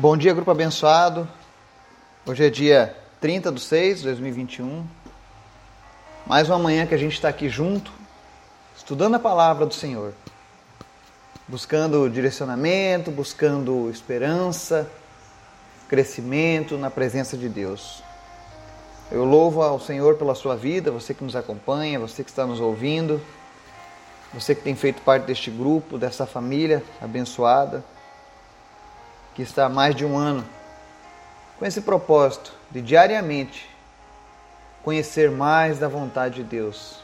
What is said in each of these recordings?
Bom dia, grupo abençoado. Hoje é dia 30 de 6 de 2021. Mais uma manhã que a gente está aqui junto, estudando a palavra do Senhor, buscando direcionamento, buscando esperança, crescimento na presença de Deus. Eu louvo ao Senhor pela sua vida, você que nos acompanha, você que está nos ouvindo, você que tem feito parte deste grupo, dessa família abençoada que está há mais de um ano com esse propósito de diariamente conhecer mais da vontade de Deus.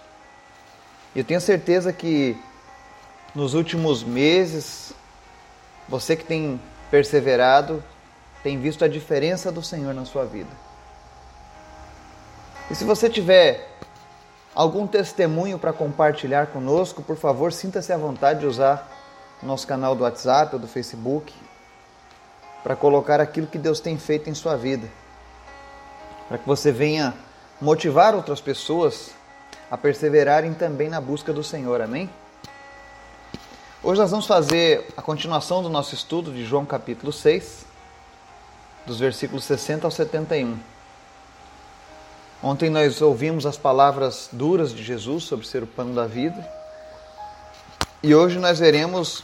Eu tenho certeza que nos últimos meses, você que tem perseverado, tem visto a diferença do Senhor na sua vida. E se você tiver algum testemunho para compartilhar conosco, por favor, sinta-se à vontade de usar o nosso canal do WhatsApp ou do Facebook para colocar aquilo que Deus tem feito em sua vida, para que você venha motivar outras pessoas a perseverarem também na busca do Senhor, amém? Hoje nós vamos fazer a continuação do nosso estudo de João capítulo 6, dos versículos 60 ao 71. Ontem nós ouvimos as palavras duras de Jesus sobre ser o pano da vida. E hoje nós veremos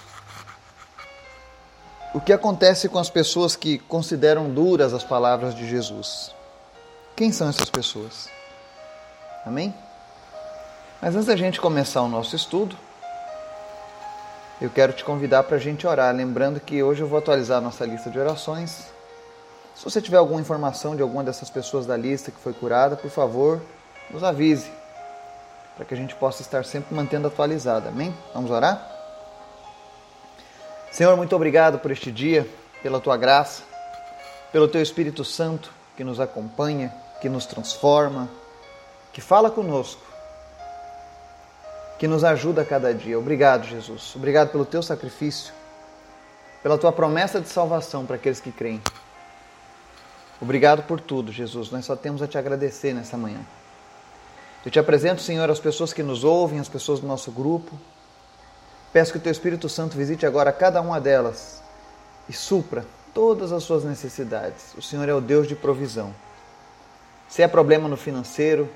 o que acontece com as pessoas que consideram duras as palavras de Jesus? Quem são essas pessoas? Amém? Mas antes da gente começar o nosso estudo, eu quero te convidar para a gente orar, lembrando que hoje eu vou atualizar a nossa lista de orações. Se você tiver alguma informação de alguma dessas pessoas da lista que foi curada, por favor, nos avise, para que a gente possa estar sempre mantendo atualizado. Amém? Vamos orar? Senhor, muito obrigado por este dia, pela tua graça, pelo teu Espírito Santo que nos acompanha, que nos transforma, que fala conosco, que nos ajuda a cada dia. Obrigado, Jesus. Obrigado pelo teu sacrifício, pela tua promessa de salvação para aqueles que creem. Obrigado por tudo, Jesus. Nós só temos a te agradecer nessa manhã. Eu te apresento, Senhor, as pessoas que nos ouvem, as pessoas do nosso grupo, Peço que o Teu Espírito Santo visite agora cada uma delas e supra todas as suas necessidades. O Senhor é o Deus de provisão. Se é problema no financeiro,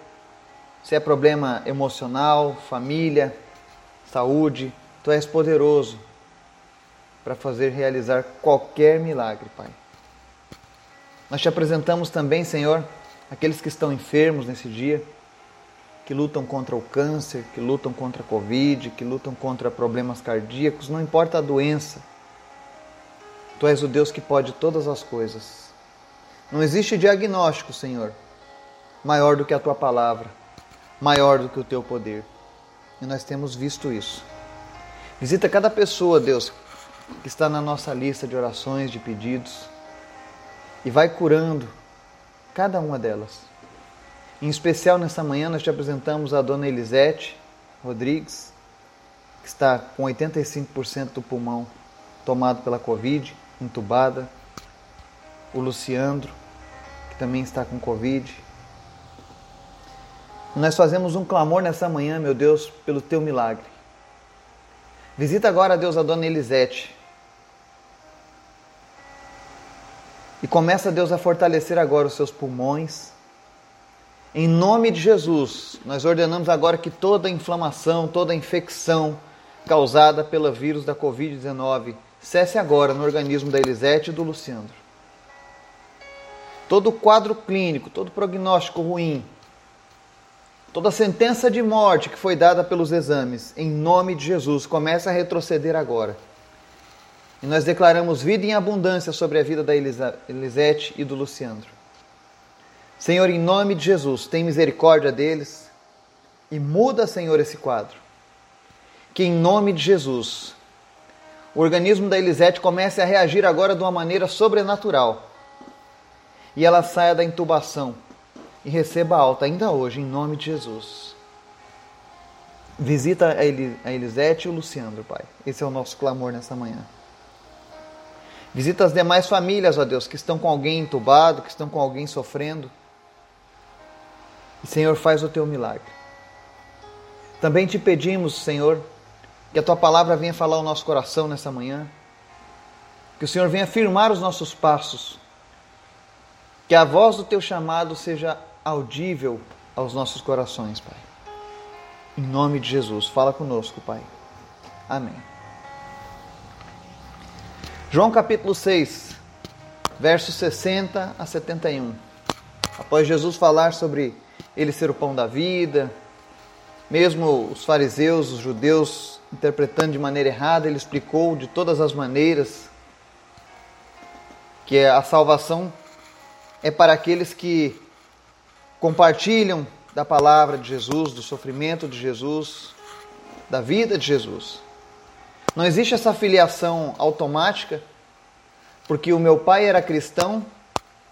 se é problema emocional, família, saúde, Tu és poderoso para fazer realizar qualquer milagre, Pai. Nós te apresentamos também, Senhor, aqueles que estão enfermos nesse dia que lutam contra o câncer, que lutam contra a Covid, que lutam contra problemas cardíacos, não importa a doença. Tu és o Deus que pode todas as coisas. Não existe diagnóstico, Senhor, maior do que a tua palavra, maior do que o teu poder. E nós temos visto isso. Visita cada pessoa, Deus, que está na nossa lista de orações, de pedidos, e vai curando cada uma delas em especial nessa manhã nós te apresentamos a dona Elisete Rodrigues, que está com 85% do pulmão tomado pela Covid, entubada. O Luciandro, que também está com Covid. Nós fazemos um clamor nessa manhã, meu Deus, pelo teu milagre. Visita agora, Deus, a dona Elisete. E começa, Deus, a fortalecer agora os seus pulmões em nome de Jesus, nós ordenamos agora que toda inflamação, toda infecção causada pelo vírus da Covid-19 cesse agora no organismo da Elisete e do Luciandro. Todo quadro clínico, todo prognóstico ruim, toda sentença de morte que foi dada pelos exames, em nome de Jesus, começa a retroceder agora. E nós declaramos vida em abundância sobre a vida da Elisete e do Luciandro. Senhor, em nome de Jesus, tem misericórdia deles e muda, Senhor, esse quadro. Que em nome de Jesus, o organismo da Elisete comece a reagir agora de uma maneira sobrenatural e ela saia da intubação e receba alta ainda hoje, em nome de Jesus. Visita a Elisete e o Luciano, Pai. Esse é o nosso clamor nessa manhã. Visita as demais famílias, ó Deus, que estão com alguém entubado, que estão com alguém sofrendo. E, Senhor, faz o teu milagre. Também te pedimos, Senhor, que a tua palavra venha falar ao nosso coração nessa manhã. Que o Senhor venha firmar os nossos passos. Que a voz do teu chamado seja audível aos nossos corações, Pai. Em nome de Jesus, fala conosco, Pai. Amém. João capítulo 6, versos 60 a 71. Após Jesus falar sobre ele ser o pão da vida, mesmo os fariseus, os judeus, interpretando de maneira errada, ele explicou de todas as maneiras que a salvação é para aqueles que compartilham da palavra de Jesus, do sofrimento de Jesus, da vida de Jesus. Não existe essa filiação automática, porque o meu pai era cristão,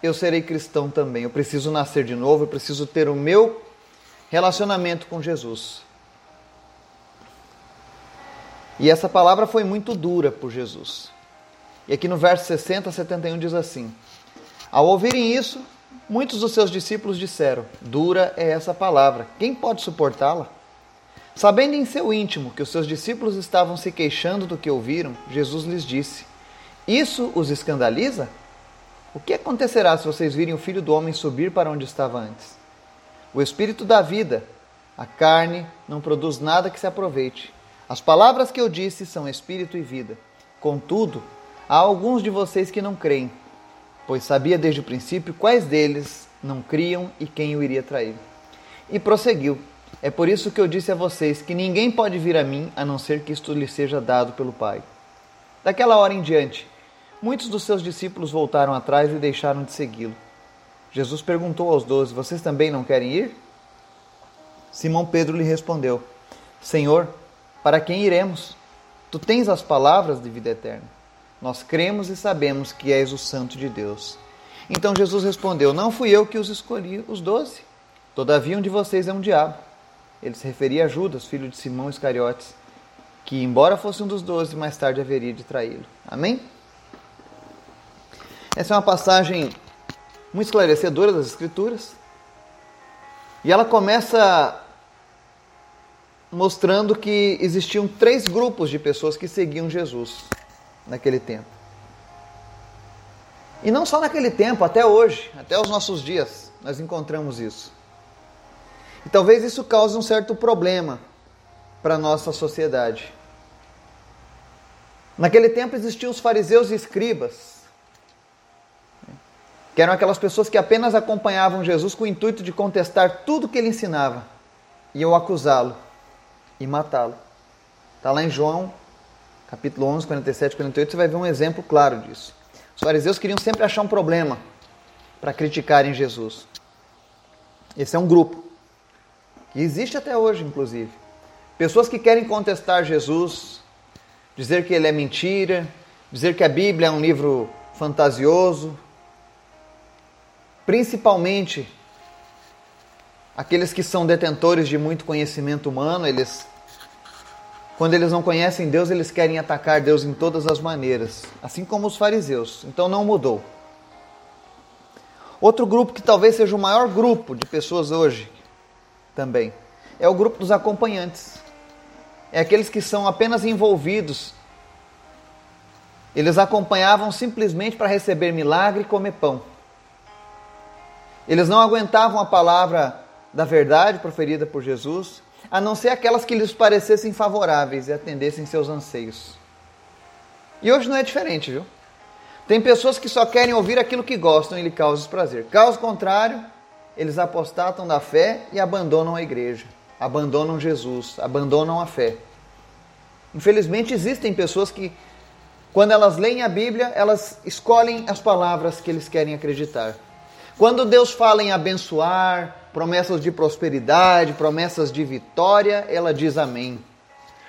eu serei cristão também. Eu preciso nascer de novo, eu preciso ter o meu relacionamento com Jesus. E essa palavra foi muito dura por Jesus. E aqui no verso 60 a 71 diz assim: Ao ouvirem isso, muitos dos seus discípulos disseram: Dura é essa palavra, quem pode suportá-la? Sabendo em seu íntimo que os seus discípulos estavam se queixando do que ouviram, Jesus lhes disse: Isso os escandaliza? O que acontecerá se vocês virem o filho do homem subir para onde estava antes? O espírito da vida, a carne, não produz nada que se aproveite. As palavras que eu disse são espírito e vida. Contudo, há alguns de vocês que não creem, pois sabia desde o princípio quais deles não criam e quem o iria trair. E prosseguiu. É por isso que eu disse a vocês que ninguém pode vir a mim a não ser que isto lhe seja dado pelo Pai. Daquela hora em diante, muitos dos seus discípulos voltaram atrás e deixaram de segui-lo. Jesus perguntou aos doze: Vocês também não querem ir? Simão Pedro lhe respondeu: Senhor, para quem iremos? Tu tens as palavras de vida eterna. Nós cremos e sabemos que és o Santo de Deus. Então Jesus respondeu: Não fui eu que os escolhi, os doze. Todavia um de vocês é um diabo ele se referia a Judas, filho de Simão Iscariotes, que, embora fosse um dos doze, mais tarde haveria de traí-lo. Amém? Essa é uma passagem muito esclarecedora das Escrituras. E ela começa mostrando que existiam três grupos de pessoas que seguiam Jesus naquele tempo. E não só naquele tempo, até hoje, até os nossos dias, nós encontramos isso. E talvez isso cause um certo problema para a nossa sociedade. Naquele tempo existiam os fariseus e escribas, que eram aquelas pessoas que apenas acompanhavam Jesus com o intuito de contestar tudo que ele ensinava, e ou acusá-lo e matá-lo. Está lá em João, capítulo 11, 47 e 48, você vai ver um exemplo claro disso. Os fariseus queriam sempre achar um problema para criticarem Jesus. Esse é um grupo. E existe até hoje, inclusive. Pessoas que querem contestar Jesus, dizer que ele é mentira, dizer que a Bíblia é um livro fantasioso. Principalmente aqueles que são detentores de muito conhecimento humano, eles quando eles não conhecem Deus, eles querem atacar Deus em todas as maneiras, assim como os fariseus. Então não mudou. Outro grupo que talvez seja o maior grupo de pessoas hoje também. É o grupo dos acompanhantes. É aqueles que são apenas envolvidos. Eles acompanhavam simplesmente para receber milagre e comer pão. Eles não aguentavam a palavra da verdade proferida por Jesus, a não ser aquelas que lhes parecessem favoráveis e atendessem seus anseios. E hoje não é diferente, viu? Tem pessoas que só querem ouvir aquilo que gostam e lhe causa prazer. Caso contrário, eles apostatam da fé e abandonam a igreja, abandonam Jesus, abandonam a fé. Infelizmente, existem pessoas que, quando elas leem a Bíblia, elas escolhem as palavras que eles querem acreditar. Quando Deus fala em abençoar, promessas de prosperidade, promessas de vitória, ela diz amém.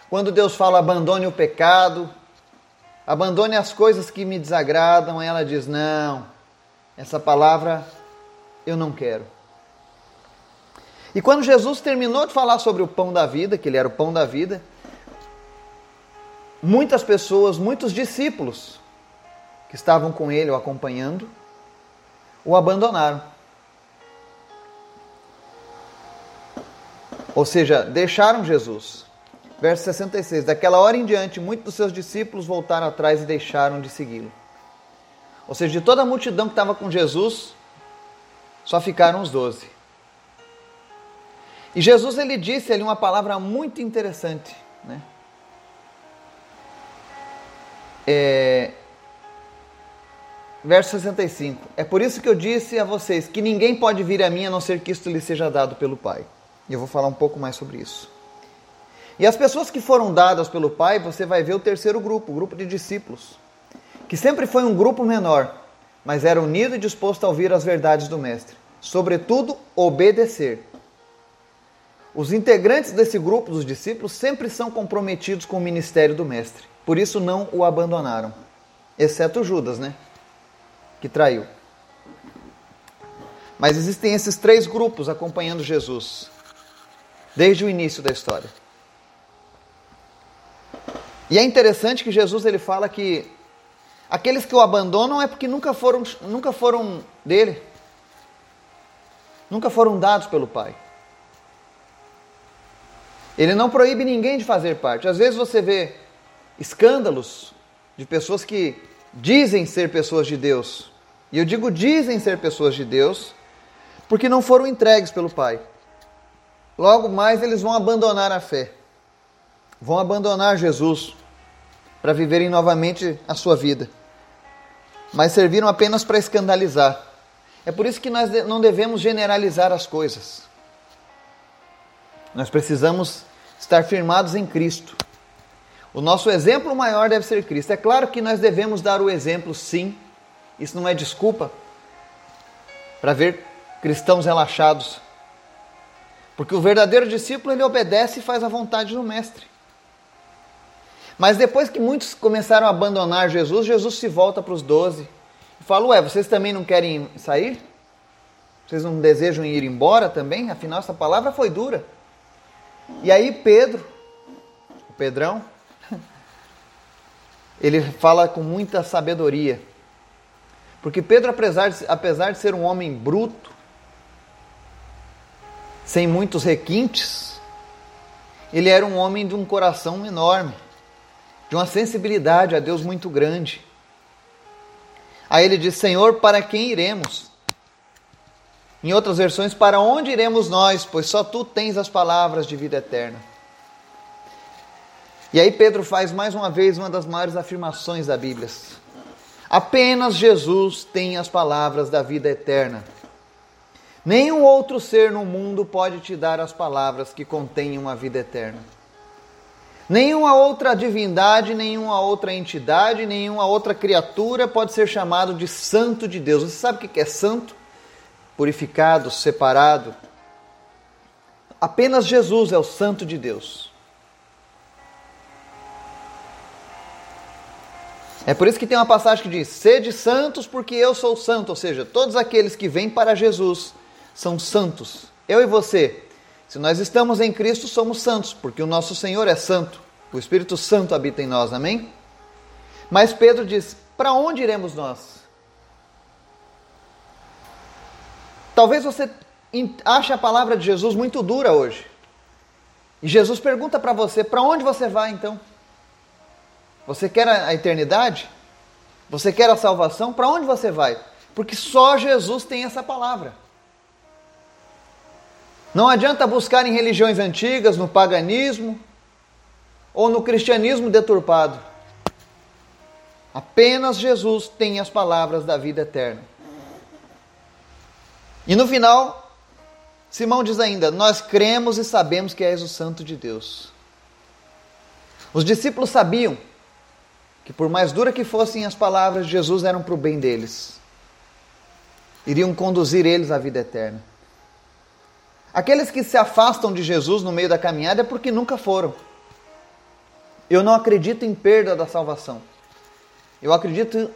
Quando Deus fala abandone o pecado, abandone as coisas que me desagradam, ela diz não. Essa palavra eu não quero. E quando Jesus terminou de falar sobre o pão da vida, que ele era o pão da vida, muitas pessoas, muitos discípulos que estavam com ele o acompanhando, o abandonaram. Ou seja, deixaram Jesus. Verso 66. Daquela hora em diante, muitos dos seus discípulos voltaram atrás e deixaram de segui-lo. Ou seja, de toda a multidão que estava com Jesus, só ficaram os doze. E Jesus ele disse ali uma palavra muito interessante, né? É, verso 65. É por isso que eu disse a vocês que ninguém pode vir a mim a não ser que isto lhe seja dado pelo Pai. E eu vou falar um pouco mais sobre isso. E as pessoas que foram dadas pelo Pai, você vai ver o terceiro grupo, o grupo de discípulos, que sempre foi um grupo menor, mas era unido e disposto a ouvir as verdades do Mestre, sobretudo obedecer. Os integrantes desse grupo dos discípulos sempre são comprometidos com o ministério do Mestre, por isso não o abandonaram, exceto Judas, né? Que traiu. Mas existem esses três grupos acompanhando Jesus, desde o início da história. E é interessante que Jesus ele fala que aqueles que o abandonam é porque nunca foram, nunca foram dele, nunca foram dados pelo Pai. Ele não proíbe ninguém de fazer parte. Às vezes você vê escândalos de pessoas que dizem ser pessoas de Deus. E eu digo dizem ser pessoas de Deus porque não foram entregues pelo Pai. Logo mais eles vão abandonar a fé vão abandonar Jesus para viverem novamente a sua vida, mas serviram apenas para escandalizar. É por isso que nós não devemos generalizar as coisas. Nós precisamos estar firmados em Cristo. O nosso exemplo maior deve ser Cristo. É claro que nós devemos dar o exemplo, sim. Isso não é desculpa para ver cristãos relaxados. Porque o verdadeiro discípulo ele obedece e faz a vontade do mestre. Mas depois que muitos começaram a abandonar Jesus, Jesus se volta para os doze e fala: Ué, vocês também não querem sair? Vocês não desejam ir embora também? Afinal, essa palavra foi dura. E aí, Pedro, o Pedrão, ele fala com muita sabedoria. Porque Pedro, apesar de, apesar de ser um homem bruto, sem muitos requintes, ele era um homem de um coração enorme de uma sensibilidade a Deus muito grande. Aí ele diz: Senhor, para quem iremos? Em outras versões, para onde iremos nós? Pois só tu tens as palavras de vida eterna. E aí Pedro faz mais uma vez uma das maiores afirmações da Bíblia. Apenas Jesus tem as palavras da vida eterna. Nenhum outro ser no mundo pode te dar as palavras que contêm uma vida eterna. Nenhuma outra divindade, nenhuma outra entidade, nenhuma outra criatura pode ser chamado de santo de Deus. Você sabe o que é santo? Purificado, separado. Apenas Jesus é o santo de Deus. É por isso que tem uma passagem que diz: Sede santos, porque eu sou santo. Ou seja, todos aqueles que vêm para Jesus são santos. Eu e você se nós estamos em Cristo, somos santos, porque o nosso Senhor é santo. O Espírito Santo habita em nós, amém? Mas Pedro diz: para onde iremos nós? Talvez você ache a palavra de Jesus muito dura hoje. E Jesus pergunta para você: para onde você vai então? Você quer a eternidade? Você quer a salvação? Para onde você vai? Porque só Jesus tem essa palavra. Não adianta buscar em religiões antigas, no paganismo ou no cristianismo deturpado. Apenas Jesus tem as palavras da vida eterna. E no final, Simão diz ainda: Nós cremos e sabemos que és o Santo de Deus. Os discípulos sabiam que, por mais dura que fossem as palavras de Jesus, eram para o bem deles, iriam conduzir eles à vida eterna. Aqueles que se afastam de Jesus no meio da caminhada é porque nunca foram. Eu não acredito em perda da salvação. Eu acredito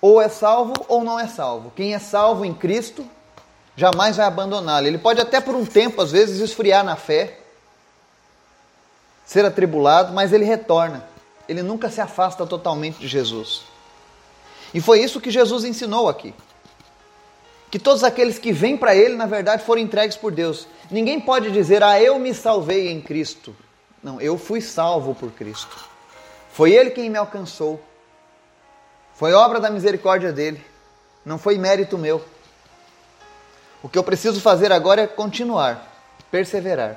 ou é salvo ou não é salvo. Quem é salvo em Cristo jamais vai abandoná-lo. Ele pode até por um tempo, às vezes, esfriar na fé, ser atribulado, mas ele retorna. Ele nunca se afasta totalmente de Jesus. E foi isso que Jesus ensinou aqui que todos aqueles que vêm para Ele, na verdade, foram entregues por Deus. Ninguém pode dizer, ah, eu me salvei em Cristo. Não, eu fui salvo por Cristo. Foi Ele quem me alcançou. Foi obra da misericórdia dele, não foi mérito meu. O que eu preciso fazer agora é continuar, perseverar.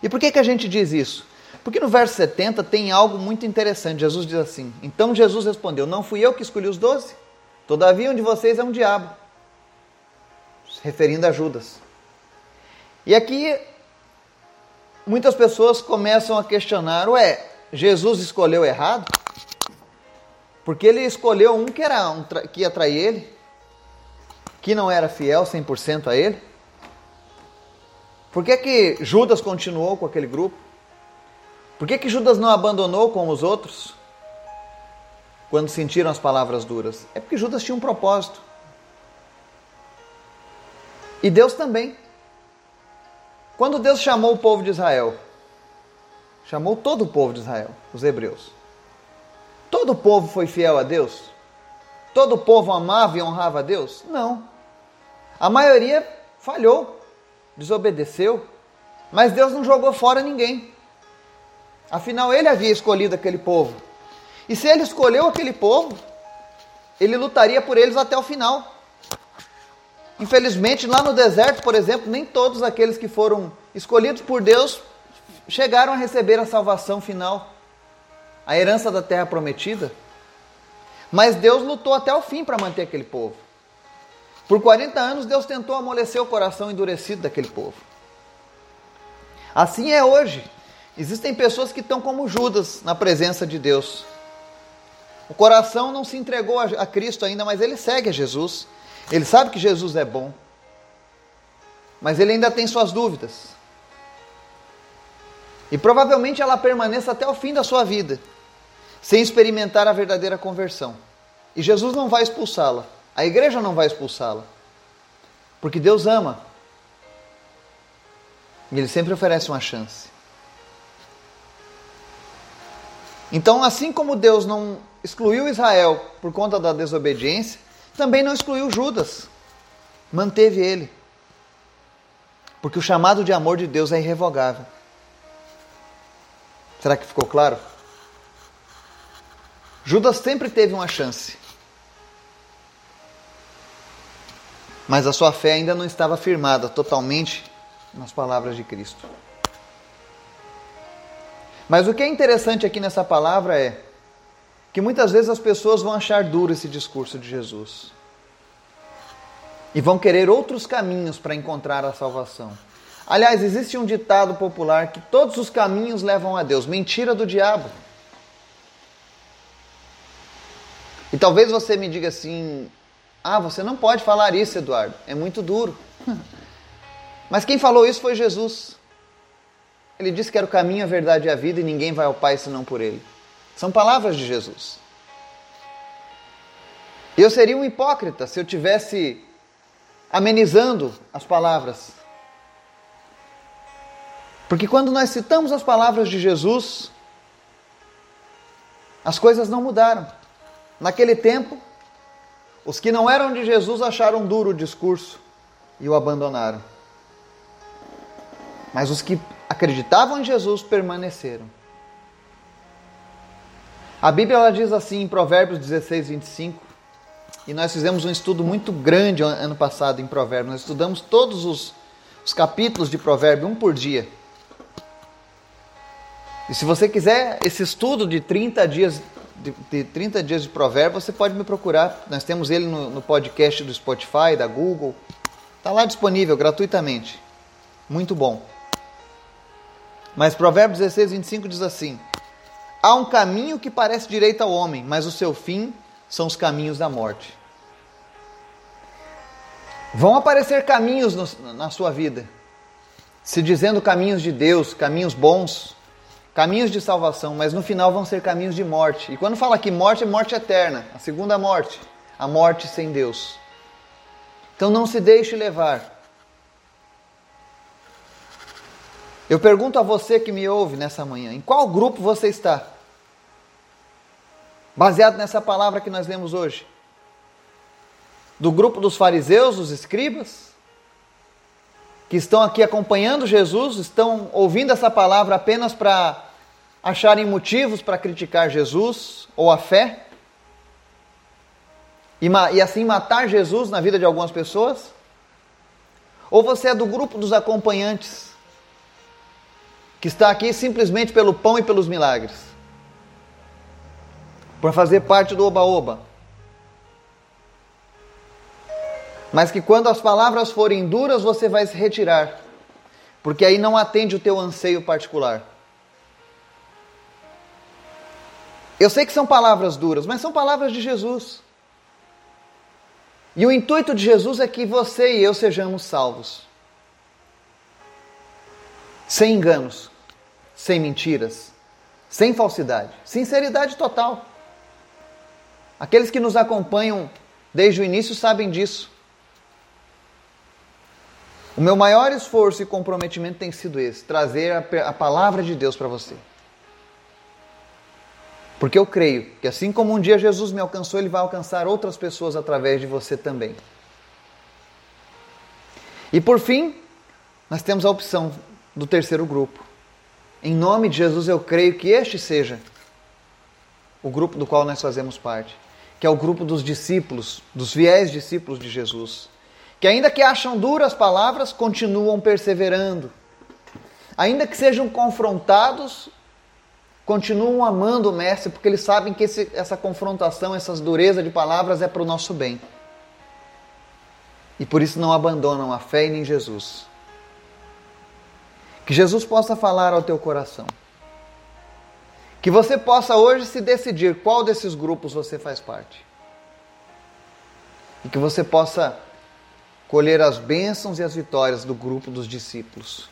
E por que, que a gente diz isso? Porque no verso 70 tem algo muito interessante. Jesus diz assim: Então Jesus respondeu: Não fui eu que escolhi os doze, todavia um de vocês é um diabo. Se referindo a Judas. E aqui muitas pessoas começam a questionar: Ué, Jesus escolheu errado? Porque ele escolheu um que, era um, que ia trair ele, que não era fiel 100% a ele. Por que, que Judas continuou com aquele grupo? Por que, que Judas não abandonou como os outros quando sentiram as palavras duras? É porque Judas tinha um propósito. E Deus também. Quando Deus chamou o povo de Israel, chamou todo o povo de Israel, os hebreus. Todo o povo foi fiel a Deus? Todo o povo amava e honrava a Deus? Não. A maioria falhou, desobedeceu, mas Deus não jogou fora ninguém. Afinal, ele havia escolhido aquele povo. E se ele escolheu aquele povo, ele lutaria por eles até o final. Infelizmente, lá no deserto, por exemplo, nem todos aqueles que foram escolhidos por Deus chegaram a receber a salvação final, a herança da terra prometida. Mas Deus lutou até o fim para manter aquele povo. Por 40 anos, Deus tentou amolecer o coração endurecido daquele povo. Assim é hoje. Existem pessoas que estão como Judas na presença de Deus. O coração não se entregou a Cristo ainda, mas ele segue a Jesus. Ele sabe que Jesus é bom. Mas ele ainda tem suas dúvidas. E provavelmente ela permaneça até o fim da sua vida, sem experimentar a verdadeira conversão. E Jesus não vai expulsá-la. A igreja não vai expulsá-la. Porque Deus ama. E Ele sempre oferece uma chance. Então, assim como Deus não excluiu Israel por conta da desobediência, também não excluiu Judas. Manteve ele. Porque o chamado de amor de Deus é irrevogável. Será que ficou claro? Judas sempre teve uma chance. Mas a sua fé ainda não estava firmada totalmente nas palavras de Cristo. Mas o que é interessante aqui nessa palavra é que muitas vezes as pessoas vão achar duro esse discurso de Jesus. E vão querer outros caminhos para encontrar a salvação. Aliás, existe um ditado popular que todos os caminhos levam a Deus. Mentira do diabo. E talvez você me diga assim: ah, você não pode falar isso, Eduardo. É muito duro. Mas quem falou isso foi Jesus. Ele disse que era o caminho, a verdade e a vida e ninguém vai ao Pai senão por Ele. São palavras de Jesus. Eu seria um hipócrita se eu tivesse amenizando as palavras. Porque quando nós citamos as palavras de Jesus, as coisas não mudaram. Naquele tempo, os que não eram de Jesus acharam duro o discurso e o abandonaram. Mas os que acreditavam em Jesus permaneceram. A Bíblia ela diz assim em Provérbios 16, 25, e nós fizemos um estudo muito grande ano passado em Provérbios, nós estudamos todos os, os capítulos de Provérbios, um por dia. E se você quiser esse estudo de 30 dias de, de 30 dias de Provérbios, você pode me procurar. Nós temos ele no, no podcast do Spotify, da Google. Está lá disponível gratuitamente. Muito bom. Mas Provérbios 16, 25 diz assim: Há um caminho que parece direito ao homem, mas o seu fim são os caminhos da morte. Vão aparecer caminhos no, na sua vida, se dizendo caminhos de Deus, caminhos bons, caminhos de salvação, mas no final vão ser caminhos de morte. E quando fala que morte é morte eterna, a segunda morte, a morte sem Deus. Então não se deixe levar Eu pergunto a você que me ouve nessa manhã: em qual grupo você está? Baseado nessa palavra que nós lemos hoje? Do grupo dos fariseus, dos escribas? Que estão aqui acompanhando Jesus, estão ouvindo essa palavra apenas para acharem motivos para criticar Jesus ou a fé? e, e assim matar Jesus na vida de algumas pessoas? Ou você é do grupo dos acompanhantes, que está aqui simplesmente pelo pão e pelos milagres, por fazer parte do oba-oba? Mas que quando as palavras forem duras, você vai se retirar, porque aí não atende o teu anseio particular. Eu sei que são palavras duras, mas são palavras de Jesus. E o intuito de Jesus é que você e eu sejamos salvos. Sem enganos, sem mentiras, sem falsidade, sinceridade total. Aqueles que nos acompanham desde o início sabem disso. O meu maior esforço e comprometimento tem sido esse: trazer a, a palavra de Deus para você. Porque eu creio que assim como um dia Jesus me alcançou, ele vai alcançar outras pessoas através de você também. E por fim, nós temos a opção do terceiro grupo. Em nome de Jesus, eu creio que este seja o grupo do qual nós fazemos parte, que é o grupo dos discípulos, dos fiéis discípulos de Jesus, que ainda que acham duras palavras, continuam perseverando. Ainda que sejam confrontados, continuam amando o Mestre porque eles sabem que esse, essa confrontação, essas durezas de palavras é para o nosso bem. E por isso não abandonam a fé em Jesus. Que Jesus possa falar ao teu coração. Que você possa hoje se decidir qual desses grupos você faz parte. E que você possa colher as bênçãos e as vitórias do grupo dos discípulos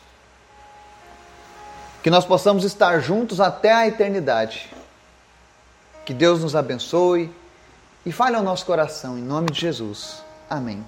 que nós possamos estar juntos até a eternidade. Que Deus nos abençoe e fale ao nosso coração, em nome de Jesus. Amém.